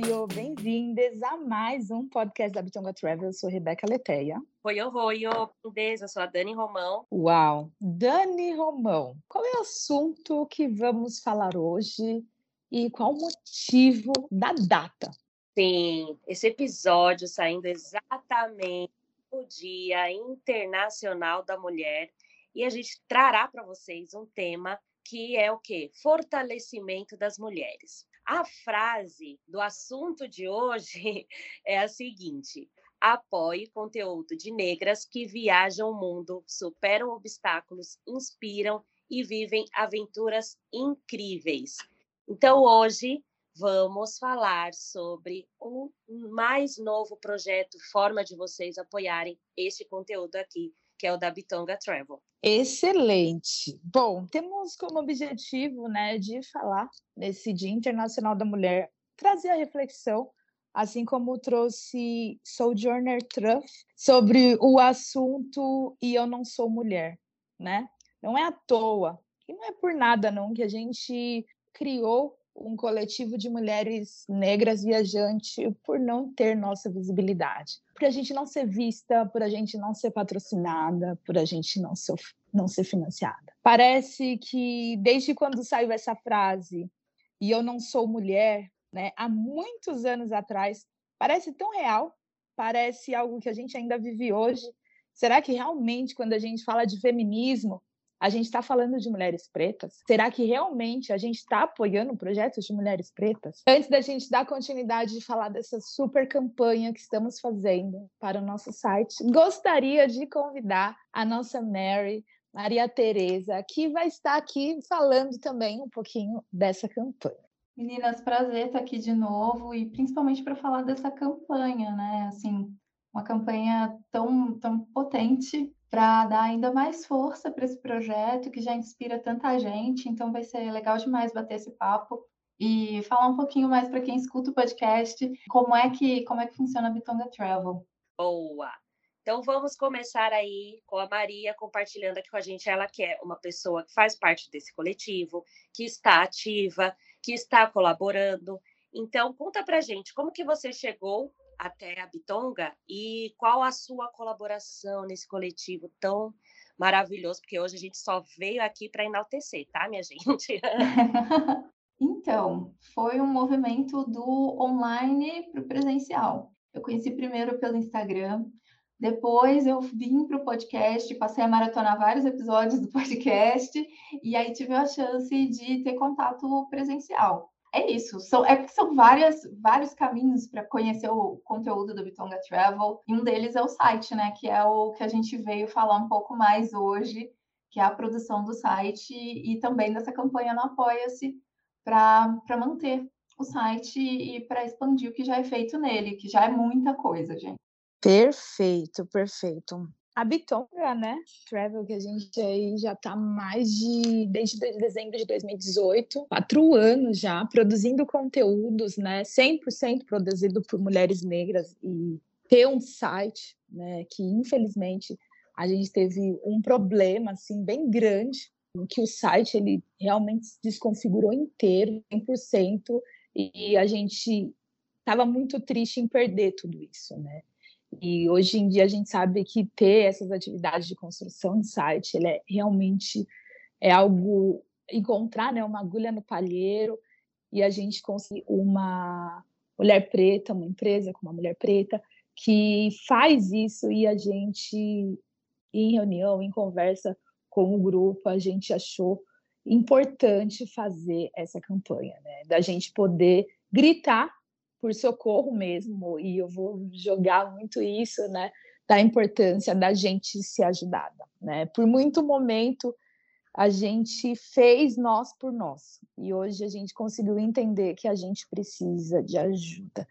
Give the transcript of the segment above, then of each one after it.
Oi, oi, bem-vindas a mais um podcast da Bitonga Travel. Eu sou Rebeca Leteia. Oi, oi, oi, eu sou a Dani Romão. Uau! Dani Romão, qual é o assunto que vamos falar hoje e qual o motivo da data? Sim, esse episódio saindo exatamente no Dia Internacional da Mulher e a gente trará para vocês um tema que é o quê? Fortalecimento das mulheres. A frase do assunto de hoje é a seguinte: apoie conteúdo de negras que viajam o mundo, superam obstáculos, inspiram e vivem aventuras incríveis. Então, hoje vamos falar sobre o mais novo projeto, forma de vocês apoiarem este conteúdo aqui, que é o da Bitonga Travel. Excelente. Bom, temos como objetivo, né, de falar nesse Dia Internacional da Mulher, trazer a reflexão, assim como trouxe Sojourner Truth sobre o assunto e eu não sou mulher, né? Não é à toa, e não é por nada não que a gente criou um coletivo de mulheres negras viajantes por não ter nossa visibilidade. Por a gente não ser vista, por a gente não ser patrocinada, por a gente não ser, não ser financiada. Parece que desde quando saiu essa frase, e eu não sou mulher, né, há muitos anos atrás, parece tão real, parece algo que a gente ainda vive hoje. Será que realmente, quando a gente fala de feminismo, a gente está falando de mulheres pretas? Será que realmente a gente está apoiando projetos de mulheres pretas? Antes da gente dar continuidade de falar dessa super campanha que estamos fazendo para o nosso site, gostaria de convidar a nossa Mary, Maria Tereza, que vai estar aqui falando também um pouquinho dessa campanha. Meninas, prazer estar aqui de novo e principalmente para falar dessa campanha, né? Assim, uma campanha tão, tão potente para dar ainda mais força para esse projeto que já inspira tanta gente. Então vai ser legal demais bater esse papo e falar um pouquinho mais para quem escuta o podcast como é que como é que funciona a Bitonga Travel. Boa. Então vamos começar aí com a Maria compartilhando aqui com a gente. Ela que é uma pessoa que faz parte desse coletivo, que está ativa, que está colaborando. Então conta para gente como que você chegou até a Bitonga e qual a sua colaboração nesse coletivo tão maravilhoso, porque hoje a gente só veio aqui para enaltecer, tá, minha gente? então, foi um movimento do online para o presencial. Eu conheci primeiro pelo Instagram, depois eu vim para o podcast, passei a maratonar vários episódios do podcast, e aí tive a chance de ter contato presencial é isso. São, é são várias, vários caminhos para conhecer o conteúdo do Bitonga Travel. E um deles é o site, né? Que é o que a gente veio falar um pouco mais hoje, que é a produção do site e também dessa campanha no Apoia-se para manter o site e para expandir o que já é feito nele, que já é muita coisa, gente. Perfeito, perfeito a Bitonga, né? Travel, que a gente aí já está mais de desde dezembro de 2018, quatro anos já produzindo conteúdos, né? 100% produzido por mulheres negras e ter um site, né? Que infelizmente a gente teve um problema assim bem grande, que o site ele realmente se desconfigurou inteiro, 100%, e a gente estava muito triste em perder tudo isso, né? E hoje em dia a gente sabe que ter essas atividades de construção de site, ele é realmente é algo encontrar, né, uma agulha no palheiro e a gente conseguir uma mulher preta, uma empresa com uma mulher preta que faz isso e a gente em reunião, em conversa com o grupo, a gente achou importante fazer essa campanha, né? Da gente poder gritar por socorro mesmo, e eu vou jogar muito isso, né, da importância da gente ser ajudada, né? Por muito momento a gente fez nós por nós, e hoje a gente conseguiu entender que a gente precisa de ajuda.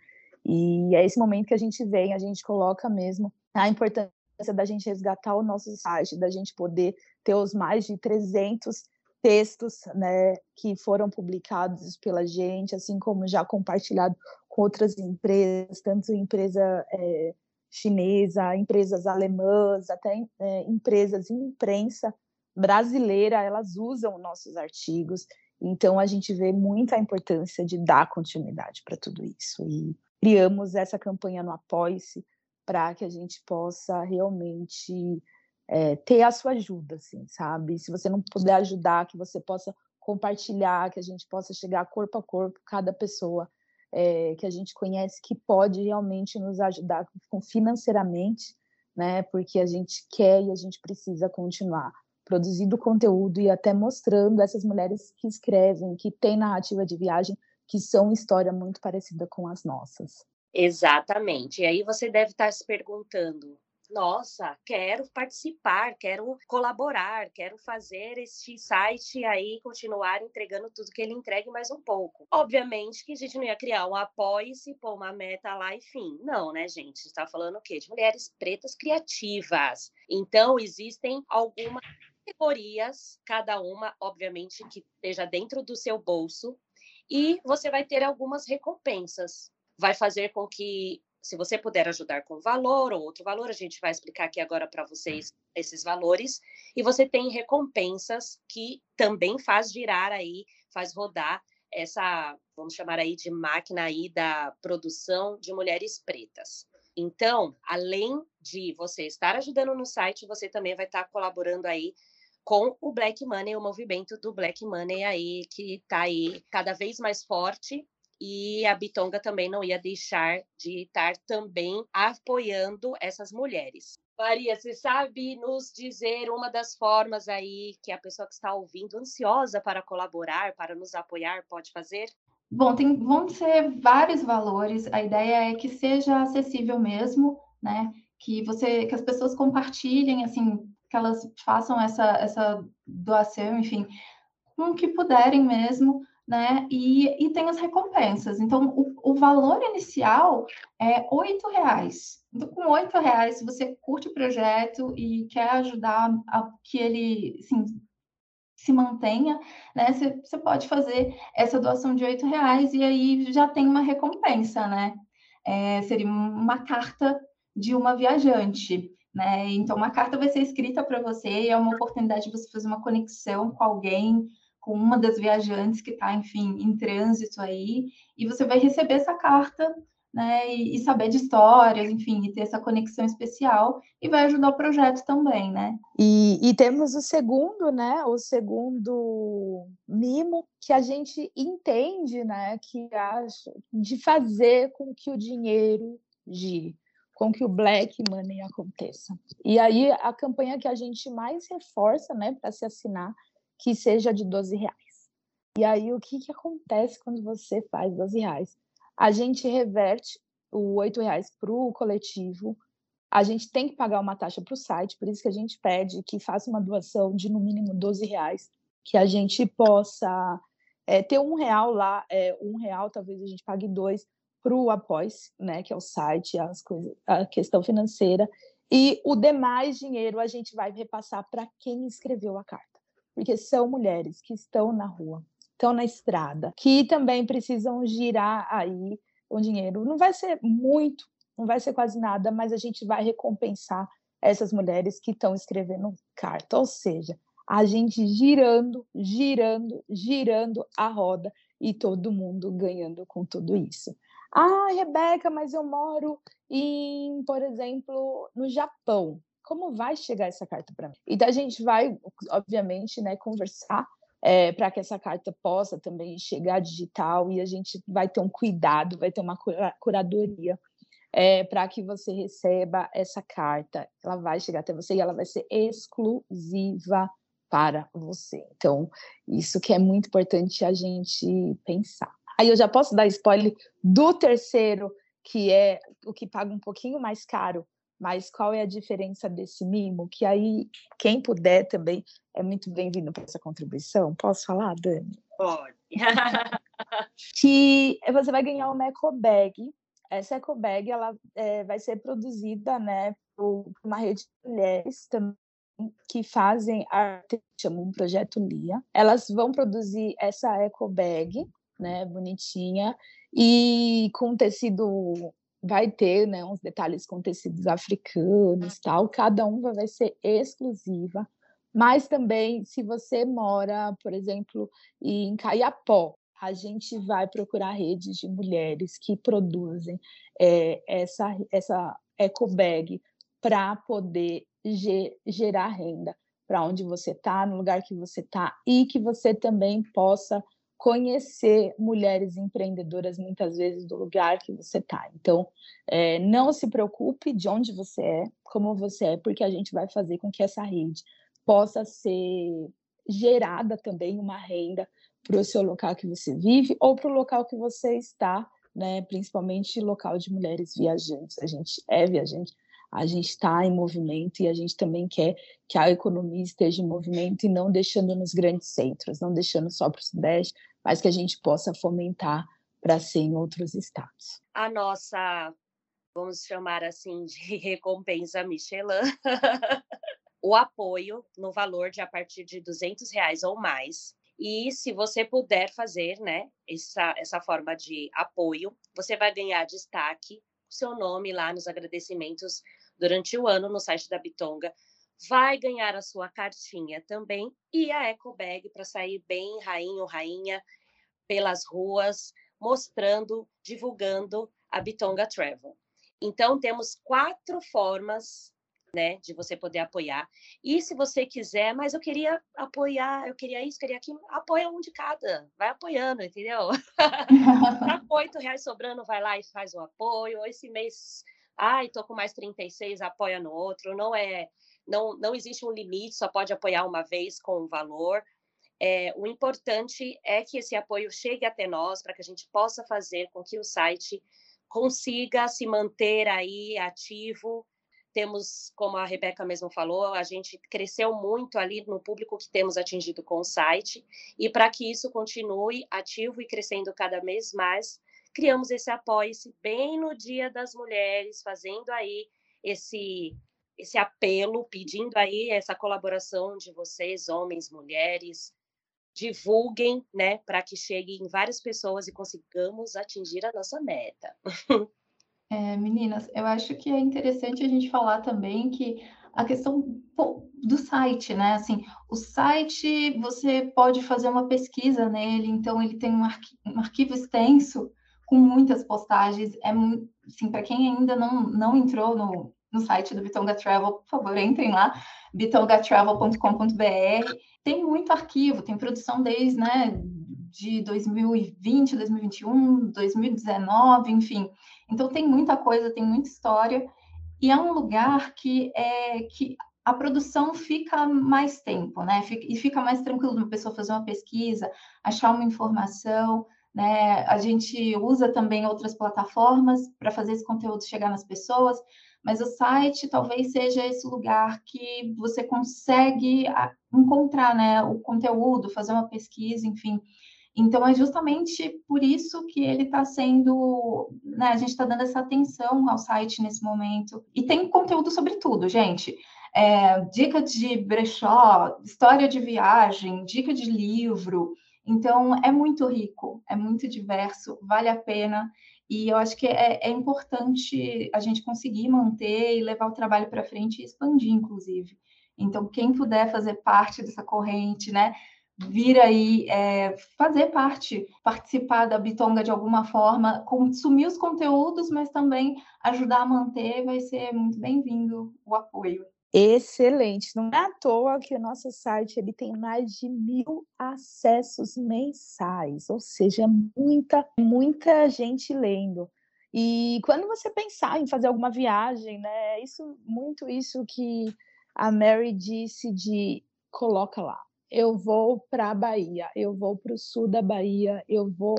E é esse momento que a gente vem, a gente coloca mesmo a importância da gente resgatar o nosso site, da gente poder ter os mais de 300 textos né, que foram publicados pela gente, assim como já compartilhado com outras empresas, tanto empresa é, chinesa, empresas alemãs, até é, empresas em imprensa brasileira, elas usam nossos artigos. Então, a gente vê muita importância de dar continuidade para tudo isso. E criamos essa campanha no Apoie-se para que a gente possa realmente é, ter a sua ajuda, assim, sabe? Se você não puder ajudar, que você possa compartilhar, que a gente possa chegar corpo a corpo, cada pessoa é, que a gente conhece que pode realmente nos ajudar financeiramente, né? Porque a gente quer e a gente precisa continuar produzindo conteúdo e até mostrando essas mulheres que escrevem, que têm narrativa de viagem, que são história muito parecida com as nossas. Exatamente. E aí você deve estar se perguntando: nossa, quero participar, quero colaborar, quero fazer este site aí continuar entregando tudo que ele entregue mais um pouco. Obviamente que a gente não ia criar um apoie-se, pôr uma meta lá, enfim. Não, né, gente? está falando o quê? De mulheres pretas criativas. Então, existem algumas categorias, cada uma, obviamente, que esteja dentro do seu bolso, e você vai ter algumas recompensas. Vai fazer com que se você puder ajudar com valor ou outro valor, a gente vai explicar aqui agora para vocês esses valores. E você tem recompensas que também faz girar aí, faz rodar essa, vamos chamar aí de máquina aí da produção de mulheres pretas. Então, além de você estar ajudando no site, você também vai estar colaborando aí com o Black Money, o movimento do Black Money aí que está aí cada vez mais forte e a Bitonga também não ia deixar de estar também apoiando essas mulheres. Maria, você sabe nos dizer uma das formas aí que a pessoa que está ouvindo, ansiosa para colaborar, para nos apoiar, pode fazer? Bom, tem, vão ser vários valores. A ideia é que seja acessível mesmo, né? Que você, que as pessoas compartilhem, assim, que elas façam essa, essa doação, enfim, com o que puderem mesmo, né? E, e tem as recompensas. Então, o, o valor inicial é oito reais. Então, com oito reais, se você curte o projeto e quer ajudar a que ele assim, se mantenha, né? Você, pode fazer essa doação de oito reais e aí já tem uma recompensa, né? É, seria uma carta de uma viajante. Né? Então, uma carta vai ser escrita para você e é uma oportunidade de você fazer uma conexão com alguém com uma das viajantes que está, enfim, em trânsito aí, e você vai receber essa carta, né, e, e, saber de histórias, enfim, e ter essa conexão especial, e vai ajudar o projeto também, né? E, e temos o segundo, né, o segundo mimo que a gente entende, né, que acha de fazer com que o dinheiro gire com que o black money aconteça. E aí a campanha que a gente mais reforça, né, para se assinar que seja de 12 reais. E aí, o que, que acontece quando você faz 12 reais? A gente reverte o 8 reais para o coletivo, a gente tem que pagar uma taxa para o site, por isso que a gente pede que faça uma doação de no mínimo 12 reais, que a gente possa é, ter um real lá, é, um real, talvez a gente pague dois para o Após, né, que é o site, as coisas, a questão financeira, e o demais dinheiro a gente vai repassar para quem escreveu a carta porque são mulheres que estão na rua, estão na estrada, que também precisam girar aí o dinheiro. Não vai ser muito, não vai ser quase nada, mas a gente vai recompensar essas mulheres que estão escrevendo carta, ou seja, a gente girando, girando, girando a roda e todo mundo ganhando com tudo isso. Ah, Rebeca, mas eu moro em, por exemplo, no Japão como vai chegar essa carta para mim? Então a gente vai, obviamente, né, conversar é, para que essa carta possa também chegar digital e a gente vai ter um cuidado, vai ter uma curadoria é, para que você receba essa carta. Ela vai chegar até você e ela vai ser exclusiva para você. Então, isso que é muito importante a gente pensar. Aí eu já posso dar spoiler do terceiro, que é o que paga um pouquinho mais caro, mas qual é a diferença desse mimo? Que aí, quem puder também é muito bem-vindo para essa contribuição. Posso falar, Dani? Pode. que você vai ganhar uma eco bag essa eco bag ela é, vai ser produzida, né, por uma rede de mulheres também que fazem arte, chamam um projeto Lia. Elas vão produzir essa eco bag, né, bonitinha e com tecido vai ter, né, uns detalhes com tecidos africanos, tal. Cada uma vai ser exclusiva. Mas também, se você mora, por exemplo, em Caiapó, a gente vai procurar redes de mulheres que produzem é, essa, essa eco bag para poder gerar renda para onde você está, no lugar que você está, e que você também possa conhecer mulheres empreendedoras muitas vezes do lugar que você está. Então, é, não se preocupe de onde você é, como você é, porque a gente vai fazer com que essa rede possa ser gerada também uma renda para o seu local que você vive ou para o local que você está, né? Principalmente local de mulheres viajantes. A gente é viajante, a gente está em movimento e a gente também quer que a economia esteja em movimento e não deixando nos grandes centros, não deixando só para o Sudeste, mas que a gente possa fomentar para ser em outros estados. A nossa, vamos chamar assim, de recompensa Michelin, o apoio no valor de a partir de 200 reais ou mais. E se você puder fazer, né, essa, essa forma de apoio, você vai ganhar destaque, seu nome lá nos agradecimentos durante o ano no site da Bitonga. Vai ganhar a sua cartinha também e a eco bag para sair bem rainho, rainha pelas ruas, mostrando, divulgando a Bitonga Travel. Então temos quatro formas né, de você poder apoiar. E se você quiser, mas eu queria apoiar, eu queria isso, queria aquilo, apoia um de cada, vai apoiando, entendeu? tá oito reais sobrando, vai lá e faz o apoio. Esse mês ai, tô com mais 36, apoia no outro. Não é, não, não existe um limite, só pode apoiar uma vez com um valor. É, o importante é que esse apoio chegue até nós para que a gente possa fazer com que o site consiga se manter aí ativo. Temos, como a Rebeca mesmo falou, a gente cresceu muito ali no público que temos atingido com o site, e para que isso continue ativo e crescendo cada vez mais, criamos esse apoio-se bem no Dia das Mulheres, fazendo aí esse esse apelo, pedindo aí essa colaboração de vocês, homens, mulheres, divulguem, né, para que chegue em várias pessoas e consigamos atingir a nossa meta. É, meninas, eu acho que é interessante a gente falar também que a questão do site, né? Assim, o site você pode fazer uma pesquisa nele, então ele tem um, arqui um arquivo extenso com muitas postagens. É assim, para quem ainda não, não entrou no, no site do Bitonga Travel, por favor, entrem lá, bitongatravel.com.br. Tem muito arquivo, tem produção desde, né, de 2020, 2021, 2019, enfim. Então tem muita coisa, tem muita história e é um lugar que é que a produção fica mais tempo, né? E fica mais tranquilo uma pessoa fazer uma pesquisa, achar uma informação. Né? A gente usa também outras plataformas para fazer esse conteúdo chegar nas pessoas, mas o site talvez seja esse lugar que você consegue encontrar né, o conteúdo, fazer uma pesquisa, enfim. Então, é justamente por isso que ele está sendo. Né, a gente está dando essa atenção ao site nesse momento. E tem conteúdo sobre tudo, gente. É, dica de brechó, história de viagem, dica de livro, então, é muito rico, é muito diverso, vale a pena. E eu acho que é, é importante a gente conseguir manter e levar o trabalho para frente e expandir, inclusive. Então, quem puder fazer parte dessa corrente, né? Vir aí é, fazer parte, participar da Bitonga de alguma forma, consumir os conteúdos, mas também ajudar a manter, vai ser muito bem-vindo o apoio. Excelente. Não é à toa que o nosso site ele tem mais de mil acessos mensais, ou seja, muita, muita gente lendo. E quando você pensar em fazer alguma viagem, né? Isso, muito isso que a Mary disse de coloca lá. Eu vou para a Bahia, eu vou para o sul da Bahia, eu vou,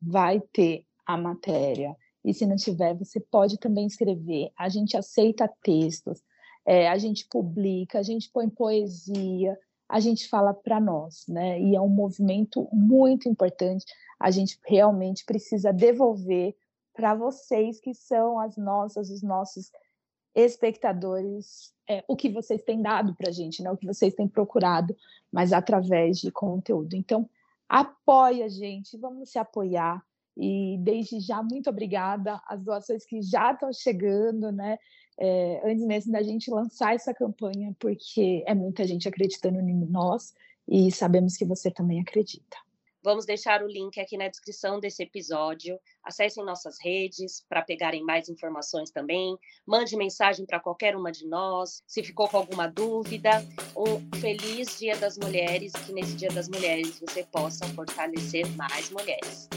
vai ter a matéria. E se não tiver, você pode também escrever. A gente aceita textos é, a gente publica, a gente põe poesia, a gente fala para nós, né? E é um movimento muito importante. A gente realmente precisa devolver para vocês que são as nossas, os nossos espectadores, é, o que vocês têm dado para a gente, né? o que vocês têm procurado, mas através de conteúdo. Então, apoia a gente, vamos se apoiar. E desde já, muito obrigada. As doações que já estão chegando, né? É, antes mesmo da gente lançar essa campanha, porque é muita gente acreditando em nós e sabemos que você também acredita. Vamos deixar o link aqui na descrição desse episódio. Acessem nossas redes para pegarem mais informações também. Mande mensagem para qualquer uma de nós. Se ficou com alguma dúvida, um feliz Dia das Mulheres. Que nesse Dia das Mulheres você possa fortalecer mais mulheres.